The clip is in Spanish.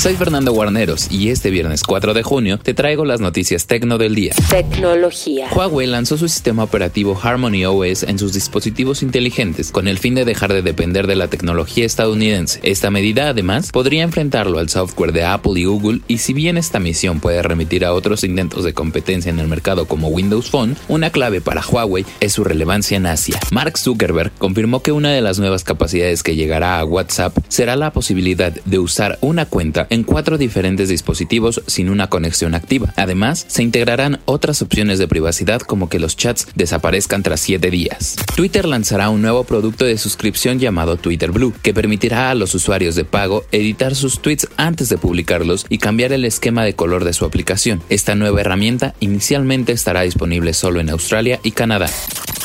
Soy Fernando Guarneros y este viernes 4 de junio te traigo las noticias tecno del día. Tecnología. Huawei lanzó su sistema operativo Harmony OS en sus dispositivos inteligentes con el fin de dejar de depender de la tecnología estadounidense. Esta medida además podría enfrentarlo al software de Apple y Google y si bien esta misión puede remitir a otros intentos de competencia en el mercado como Windows Phone, una clave para Huawei es su relevancia en Asia. Mark Zuckerberg confirmó que una de las nuevas capacidades que llegará a WhatsApp será la posibilidad de usar una cuenta en cuatro diferentes dispositivos sin una conexión activa. Además, se integrarán otras opciones de privacidad como que los chats desaparezcan tras 7 días. Twitter lanzará un nuevo producto de suscripción llamado Twitter Blue, que permitirá a los usuarios de pago editar sus tweets antes de publicarlos y cambiar el esquema de color de su aplicación. Esta nueva herramienta inicialmente estará disponible solo en Australia y Canadá.